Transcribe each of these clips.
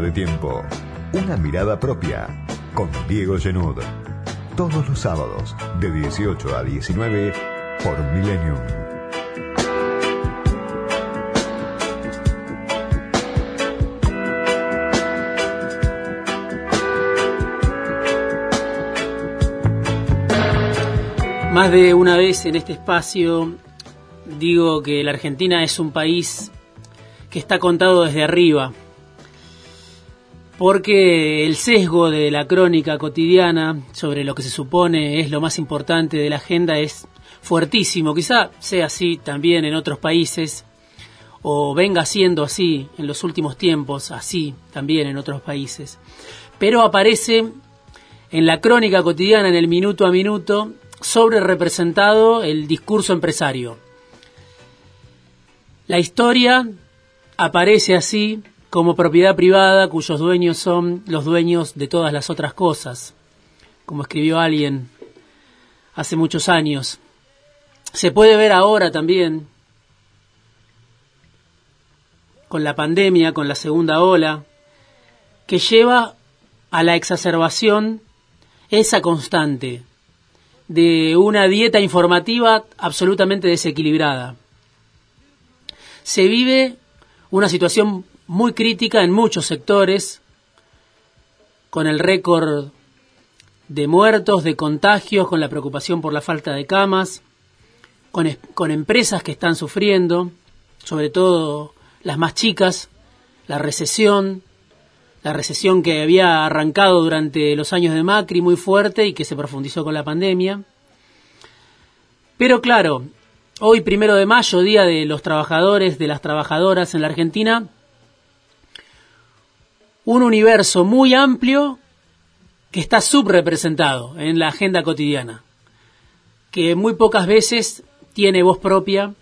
De tiempo. Una mirada propia con Diego Genud. Todos los sábados de 18 a 19 por Millennium. Más de una vez en este espacio digo que la Argentina es un país que está contado desde arriba, porque el sesgo de la crónica cotidiana sobre lo que se supone es lo más importante de la agenda es fuertísimo. Quizá sea así también en otros países, o venga siendo así en los últimos tiempos, así también en otros países. Pero aparece en la crónica cotidiana, en el minuto a minuto, sobre representado el discurso empresario. La historia aparece así como propiedad privada cuyos dueños son los dueños de todas las otras cosas, como escribió alguien hace muchos años. Se puede ver ahora también con la pandemia, con la segunda ola, que lleva a la exacerbación esa constante de una dieta informativa absolutamente desequilibrada se vive una situación muy crítica en muchos sectores, con el récord de muertos, de contagios, con la preocupación por la falta de camas, con, con, empresas que están sufriendo, sobre todo las más chicas, la recesión, la recesión que había arrancado durante los años de Macri muy fuerte y que se profundizó con la pandemia. Pero claro, Hoy, primero de mayo, Día de los Trabajadores, de las Trabajadoras en la Argentina, un universo muy amplio que está subrepresentado en la agenda cotidiana, que muy pocas veces tiene voz propia,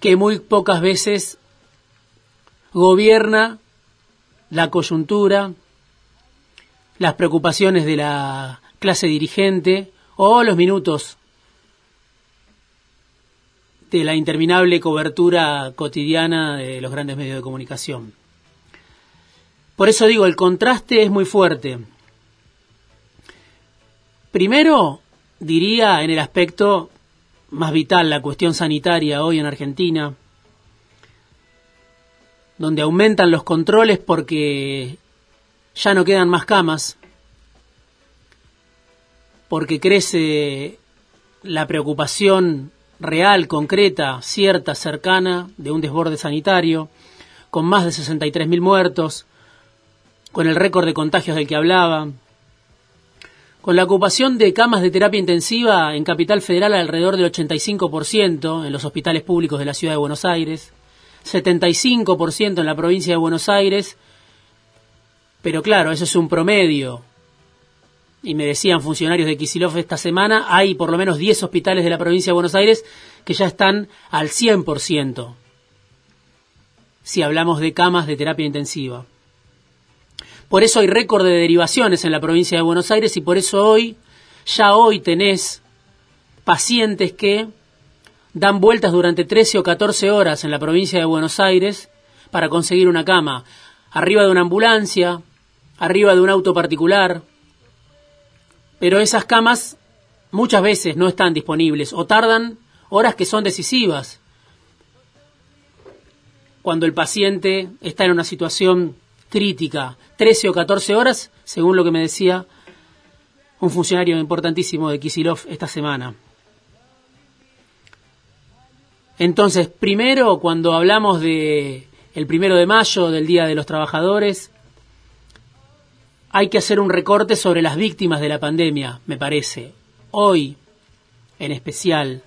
que muy pocas veces gobierna la coyuntura, las preocupaciones de la clase dirigente o los minutos de la interminable cobertura cotidiana de los grandes medios de comunicación. Por eso digo, el contraste es muy fuerte. Primero, diría en el aspecto más vital, la cuestión sanitaria hoy en Argentina, donde aumentan los controles porque ya no quedan más camas, porque crece la preocupación real, concreta, cierta, cercana de un desborde sanitario, con más de 63.000 muertos, con el récord de contagios del que hablaba, con la ocupación de camas de terapia intensiva en Capital Federal alrededor del 85% en los hospitales públicos de la ciudad de Buenos Aires, 75% en la provincia de Buenos Aires, pero claro, eso es un promedio, y me decían funcionarios de Kisilov esta semana, hay por lo menos 10 hospitales de la provincia de Buenos Aires que ya están al 100%, si hablamos de camas de terapia intensiva. Por eso hay récord de derivaciones en la provincia de Buenos Aires y por eso hoy, ya hoy tenés pacientes que dan vueltas durante 13 o 14 horas en la provincia de Buenos Aires para conseguir una cama, arriba de una ambulancia, arriba de un auto particular, pero esas camas muchas veces no están disponibles o tardan horas que son decisivas. Cuando el paciente está en una situación crítica, 13 o 14 horas, según lo que me decía un funcionario importantísimo de Kisilov esta semana. Entonces, primero, cuando hablamos de el primero de mayo, del Día de los Trabajadores, hay que hacer un recorte sobre las víctimas de la pandemia, me parece, hoy en especial.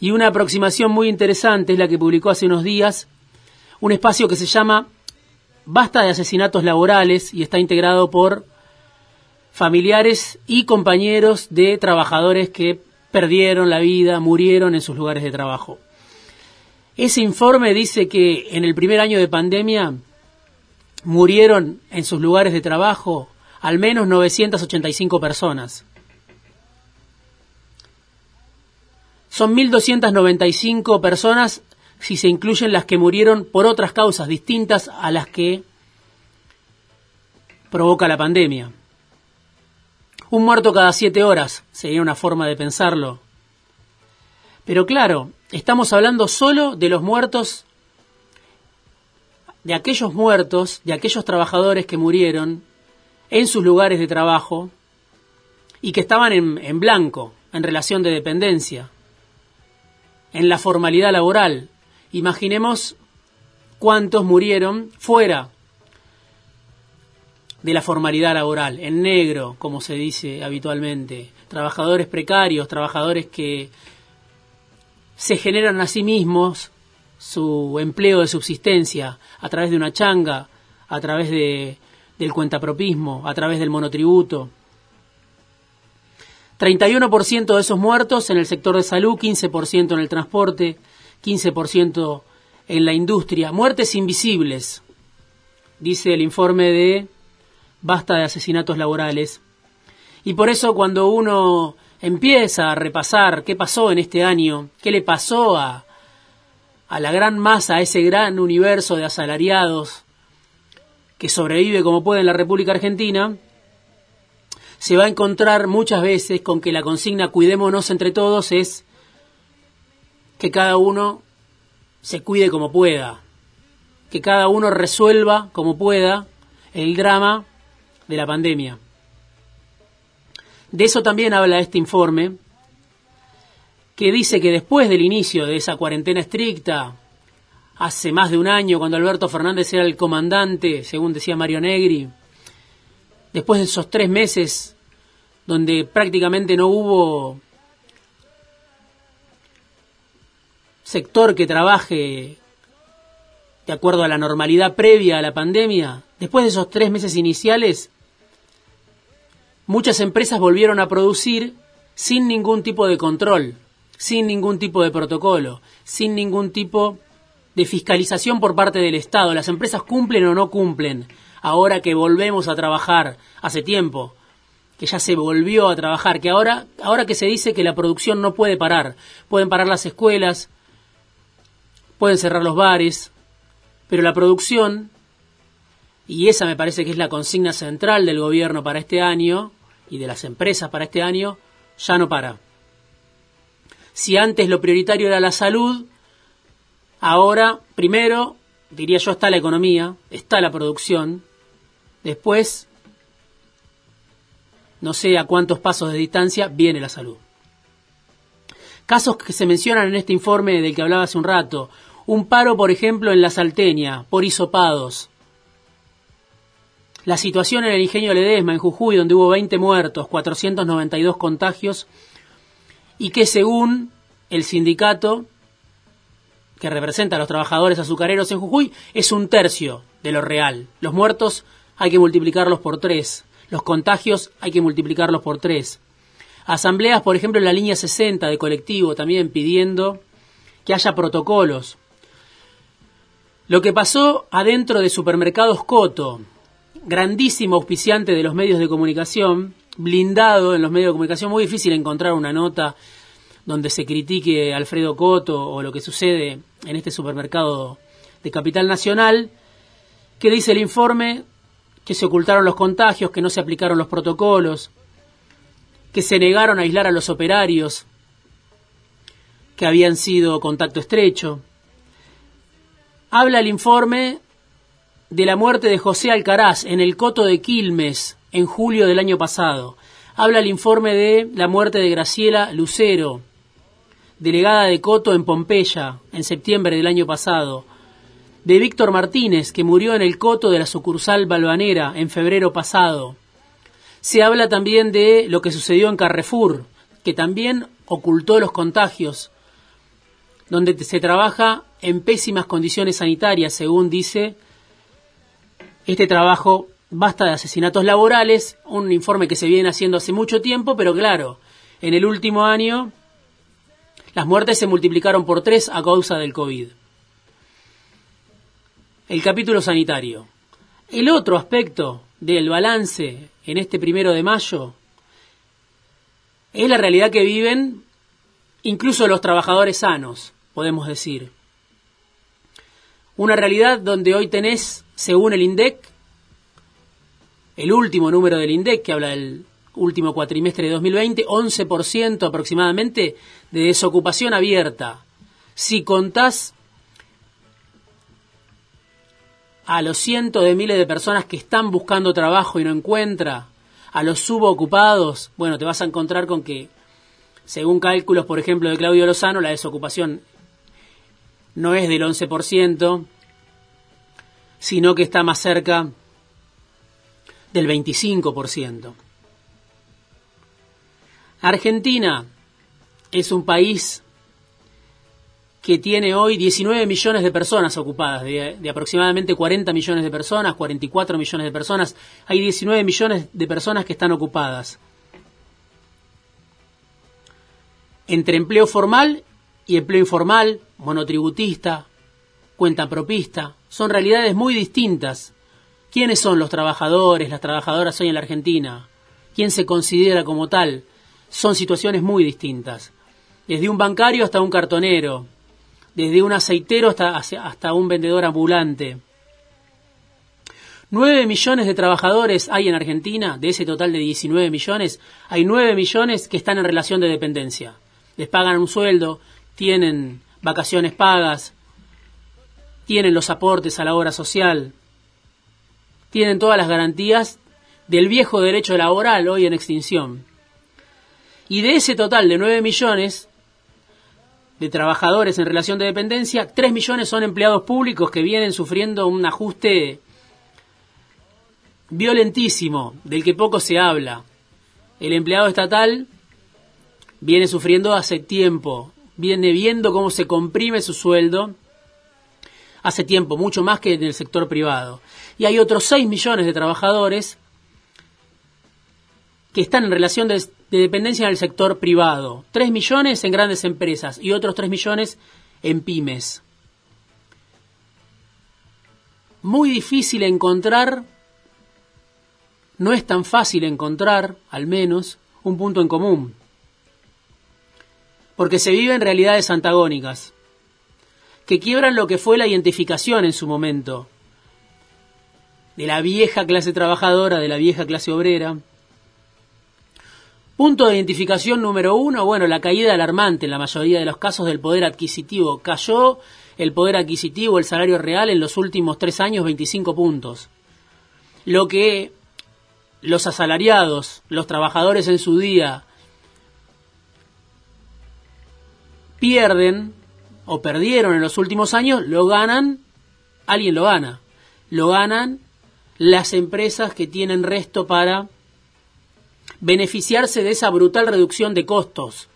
Y una aproximación muy interesante es la que publicó hace unos días un espacio que se llama Basta de asesinatos laborales y está integrado por familiares y compañeros de trabajadores que perdieron la vida, murieron en sus lugares de trabajo. Ese informe dice que en el primer año de pandemia murieron en sus lugares de trabajo al menos 985 personas. Son 1.295 personas si se incluyen las que murieron por otras causas distintas a las que provoca la pandemia. Un muerto cada siete horas sería una forma de pensarlo. Pero claro, estamos hablando solo de los muertos, de aquellos muertos, de aquellos trabajadores que murieron en sus lugares de trabajo y que estaban en, en blanco, en relación de dependencia, en la formalidad laboral. Imaginemos cuántos murieron fuera de la formalidad laboral, en negro, como se dice habitualmente, trabajadores precarios, trabajadores que se generan a sí mismos su empleo de subsistencia a través de una changa, a través de, del cuentapropismo, a través del monotributo. 31% de esos muertos en el sector de salud, 15% en el transporte, 15% en la industria. Muertes invisibles, dice el informe de Basta de asesinatos laborales. Y por eso cuando uno empieza a repasar qué pasó en este año, qué le pasó a, a la gran masa, a ese gran universo de asalariados que sobrevive como puede en la República Argentina, se va a encontrar muchas veces con que la consigna cuidémonos entre todos es que cada uno se cuide como pueda, que cada uno resuelva como pueda el drama de la pandemia. De eso también habla este informe, que dice que después del inicio de esa cuarentena estricta, hace más de un año, cuando Alberto Fernández era el comandante, según decía Mario Negri, después de esos tres meses donde prácticamente no hubo sector que trabaje de acuerdo a la normalidad previa a la pandemia, después de esos tres meses iniciales, muchas empresas volvieron a producir sin ningún tipo de control, sin ningún tipo de protocolo, sin ningún tipo de fiscalización por parte del Estado. Las empresas cumplen o no cumplen. Ahora que volvemos a trabajar hace tiempo, que ya se volvió a trabajar, que ahora, ahora que se dice que la producción no puede parar, pueden parar las escuelas, pueden cerrar los bares, pero la producción, y esa me parece que es la consigna central del gobierno para este año, y de las empresas para este año ya no para. Si antes lo prioritario era la salud, ahora primero, diría yo, está la economía, está la producción, después, no sé a cuántos pasos de distancia, viene la salud. Casos que se mencionan en este informe del que hablaba hace un rato, un paro, por ejemplo, en la Salteña, por hisopados, la situación en el ingenio Ledesma, en Jujuy, donde hubo 20 muertos, 492 contagios, y que según el sindicato que representa a los trabajadores azucareros en Jujuy, es un tercio de lo real. Los muertos hay que multiplicarlos por tres, los contagios hay que multiplicarlos por tres. Asambleas, por ejemplo, en la línea 60 de colectivo, también pidiendo que haya protocolos. Lo que pasó adentro de supermercados Coto, grandísimo auspiciante de los medios de comunicación, blindado en los medios de comunicación, muy difícil encontrar una nota donde se critique Alfredo Coto o lo que sucede en este supermercado de Capital Nacional, que dice el informe que se ocultaron los contagios, que no se aplicaron los protocolos, que se negaron a aislar a los operarios que habían sido contacto estrecho. Habla el informe de la muerte de José Alcaraz en el Coto de Quilmes en julio del año pasado. Habla el informe de la muerte de Graciela Lucero, delegada de Coto en Pompeya, en septiembre del año pasado. De Víctor Martínez, que murió en el Coto de la sucursal Balvanera en febrero pasado. Se habla también de lo que sucedió en Carrefour, que también ocultó los contagios, donde se trabaja en pésimas condiciones sanitarias, según dice este trabajo basta de asesinatos laborales, un informe que se viene haciendo hace mucho tiempo, pero claro, en el último año las muertes se multiplicaron por tres a causa del COVID. El capítulo sanitario. El otro aspecto del balance en este primero de mayo es la realidad que viven incluso los trabajadores sanos, podemos decir. Una realidad donde hoy tenés según el INDEC, el último número del INDEC, que habla del último cuatrimestre de 2020, 11% aproximadamente de desocupación abierta. Si contás a los cientos de miles de personas que están buscando trabajo y no encuentra, a los subocupados, bueno, te vas a encontrar con que, según cálculos, por ejemplo, de Claudio Lozano, la desocupación no es del 11%, sino que está más cerca del 25%. Argentina es un país que tiene hoy 19 millones de personas ocupadas, de, aproximadamente 40 millones de personas, 44 millones de personas, hay 19 millones de personas que están ocupadas. Entre empleo formal y empleo informal, monotributista, cuenta propista, son realidades muy distintas. ¿Quiénes son los trabajadores, las trabajadoras hoy en la Argentina? ¿Quién se considera como tal? Son situaciones muy distintas. Desde un bancario hasta un cartonero, desde un aceitero hasta, hasta un vendedor ambulante. Nueve millones de trabajadores hay en Argentina, de ese total de 19 millones, hay nueve millones que están en relación de dependencia. Les pagan un sueldo, tienen vacaciones pagas, tienen los aportes a la obra social, tienen todas las garantías del viejo derecho laboral hoy en extinción. Y de ese total de 9 millones de trabajadores en relación de dependencia, 3 millones son empleados públicos que vienen sufriendo un ajuste violentísimo, del que poco se habla. El empleado estatal viene sufriendo hace tiempo, viene viendo cómo se comprime su sueldo hace tiempo, mucho más que en el sector privado. Y hay otros 6 millones de trabajadores que están en relación de, dependencia en el sector privado. 3 millones en grandes empresas y otros 3 millones en pymes. Muy difícil encontrar, no es tan fácil encontrar, al menos, un punto en común. Porque se viven realidades antagónicas que quiebran lo que fue la identificación en su momento de la vieja clase trabajadora, de la vieja clase obrera. Punto de identificación número uno, bueno, la caída alarmante en la mayoría de los casos del poder adquisitivo. Cayó el poder adquisitivo, el salario real en los últimos tres años 25 puntos. Lo que los asalariados, los trabajadores en su día, pierden o perdieron en los últimos años, lo ganan, alguien lo gana. Lo ganan las empresas que tienen resto para beneficiarse de esa brutal reducción de costos,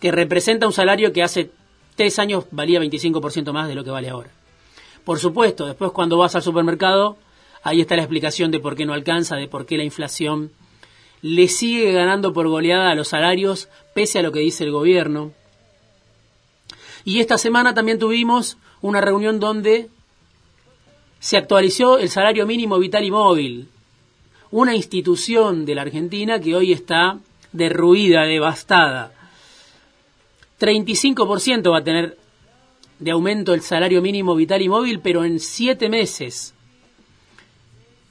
que representa un salario que hace tres años valía 25% más de lo que vale ahora. Por supuesto, después cuando vas al supermercado, ahí está la explicación de por qué no alcanza, de por qué la inflación le sigue ganando por goleada a los salarios, pese a lo que dice el gobierno. Y esta semana también tuvimos una reunión donde se actualizó el salario mínimo vital y móvil, una institución de la Argentina que hoy está derruida, devastada. 35% va a tener de aumento el salario mínimo vital y móvil, pero en siete meses.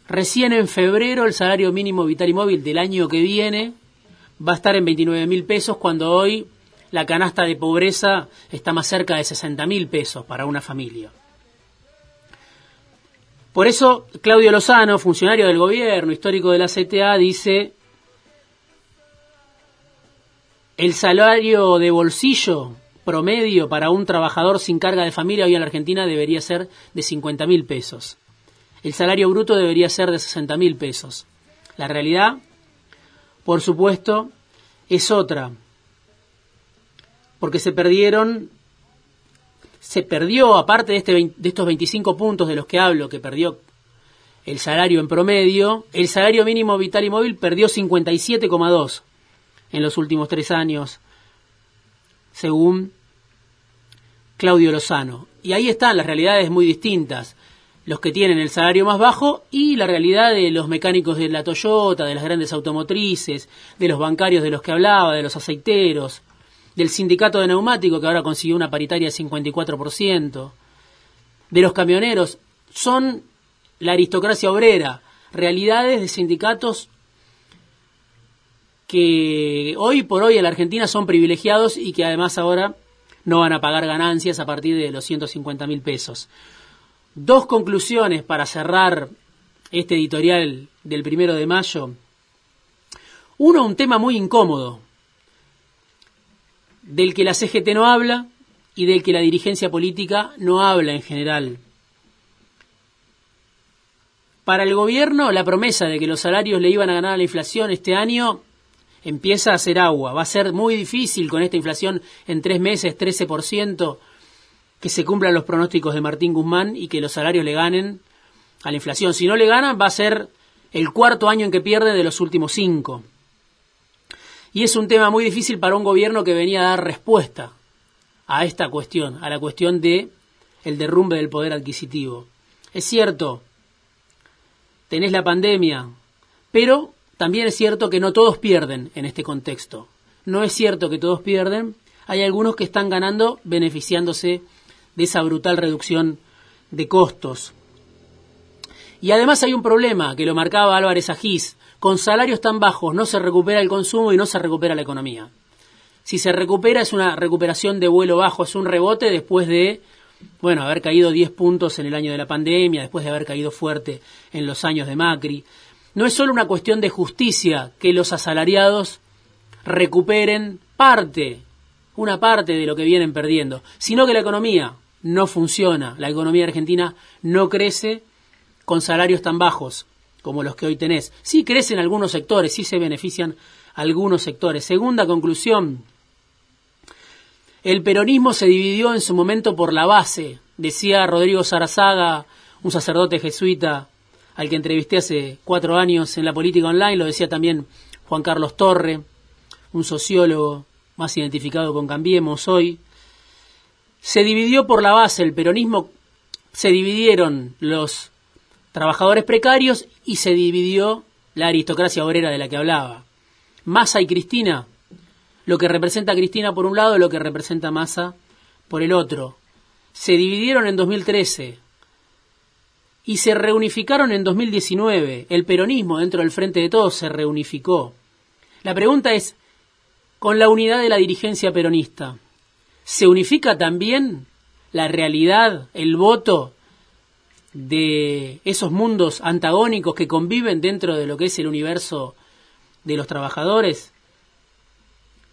Recién en febrero el salario mínimo vital y móvil del año que viene va a estar en 29 mil pesos cuando hoy la canasta de pobreza está más cerca de 60 mil pesos para una familia. Por eso, Claudio Lozano, funcionario del gobierno, histórico de la CTA, dice, el salario de bolsillo promedio para un trabajador sin carga de familia hoy en la Argentina debería ser de 50 mil pesos. El salario bruto debería ser de 60 mil pesos. La realidad, por supuesto, es otra porque se perdieron, se perdió, aparte de, este de estos 25 puntos de los que hablo, que perdió el salario en promedio, el salario mínimo vital y móvil perdió 57,2 en los últimos tres años, según Claudio Lozano. Y ahí están las realidades muy distintas. Los que tienen el salario más bajo y la realidad de los mecánicos de la Toyota, de las grandes automotrices, de los bancarios de los que hablaba, de los aceiteros, del sindicato de neumáticos, que ahora consiguió una paritaria de 54%, de los camioneros, son la aristocracia obrera. realidades de sindicatos que hoy por hoy en la Argentina son privilegiados y que además ahora no van a pagar ganancias a partir de los 150 mil pesos. Dos conclusiones para cerrar este editorial del primero de mayo. Uno, un tema muy incómodo, del que la CGT no habla y del que la dirigencia política no habla en general. Para el gobierno, la promesa de que los salarios le iban a ganar a la inflación este año empieza a hacer agua. Va a ser muy difícil con esta inflación en tres meses, 13%, que se cumplan los pronósticos de Martín Guzmán y que los salarios le ganen a la inflación. Si no le ganan, va a ser el cuarto año en que pierde de los últimos cinco. Y es un tema muy difícil para un gobierno que venía a dar respuesta a esta cuestión, a la cuestión de el derrumbe del poder adquisitivo. Es cierto, tenés la pandemia, pero también es cierto que no todos pierden en este contexto. No es cierto que todos pierden, hay algunos que están ganando beneficiándose de esa brutal reducción de costos. Y además hay un problema que lo marcaba Álvarez Agís. Con salarios tan bajos no se recupera el consumo y no se recupera la economía. Si se recupera es una recuperación de vuelo bajo, es un rebote después de, bueno, haber caído 10 puntos en el año de la pandemia, después de haber caído fuerte en los años de Macri. No es solo una cuestión de justicia que los asalariados recuperen parte, una parte de lo que vienen perdiendo, sino que la economía no funciona, la economía argentina no crece con salarios tan bajos como los que hoy tenés. Sí crecen algunos sectores, sí se benefician algunos sectores. Segunda conclusión, el peronismo se dividió en su momento por la base, decía Rodrigo Sarazaga, un sacerdote jesuita al que entrevisté hace cuatro años en la política online, lo decía también Juan Carlos Torre, un sociólogo más identificado con Cambiemos hoy. Se dividió por la base, el peronismo, se dividieron los trabajadores precarios y se dividió la aristocracia obrera de la que hablaba. Massa y Cristina, lo que representa Cristina por un lado y lo que representa Massa por el otro. Se dividieron en 2013, y se reunificaron en 2019. El peronismo dentro del Frente de Todos se reunificó. La pregunta es, con la unidad de la dirigencia peronista, ¿se unifica también la realidad, el voto de esos mundos antagónicos que conviven dentro de lo que es el universo de los trabajadores?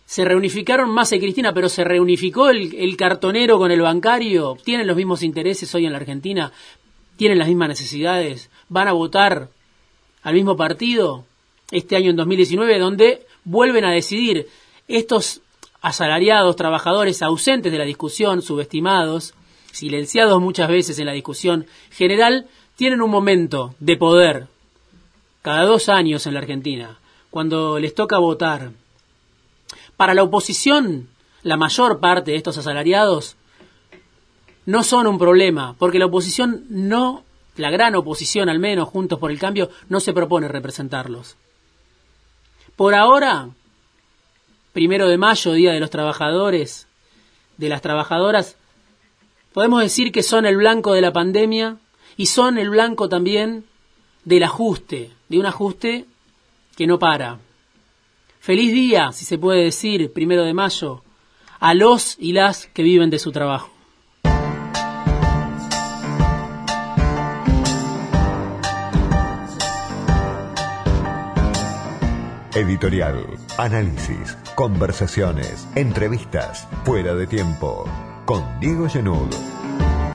Se reunificaron más y Cristina, pero se reunificó el, el cartonero con el bancario. Tienen los mismos intereses hoy en la Argentina, tienen las mismas necesidades, van a votar al mismo partido este año en 2019, donde vuelven a decidir estos asalariados, trabajadores ausentes de la discusión, subestimados, silenciados muchas veces en la discusión general, tienen un momento de poder cada dos años en la Argentina, cuando les toca votar. Para la oposición, la mayor parte de estos asalariados no son un problema, porque la oposición no, la gran oposición al menos, Juntos por el Cambio, no se propone representarlos. Por ahora, primero de mayo, Día de los Trabajadores, de las trabajadoras, podemos decir que son el blanco de la pandemia y son el blanco también del ajuste, de un ajuste que no para. Feliz día, si se puede decir, primero de mayo, a los y las que viven de su trabajo. Editorial, análisis, conversaciones, entrevistas, fuera de tiempo, con Diego Genud.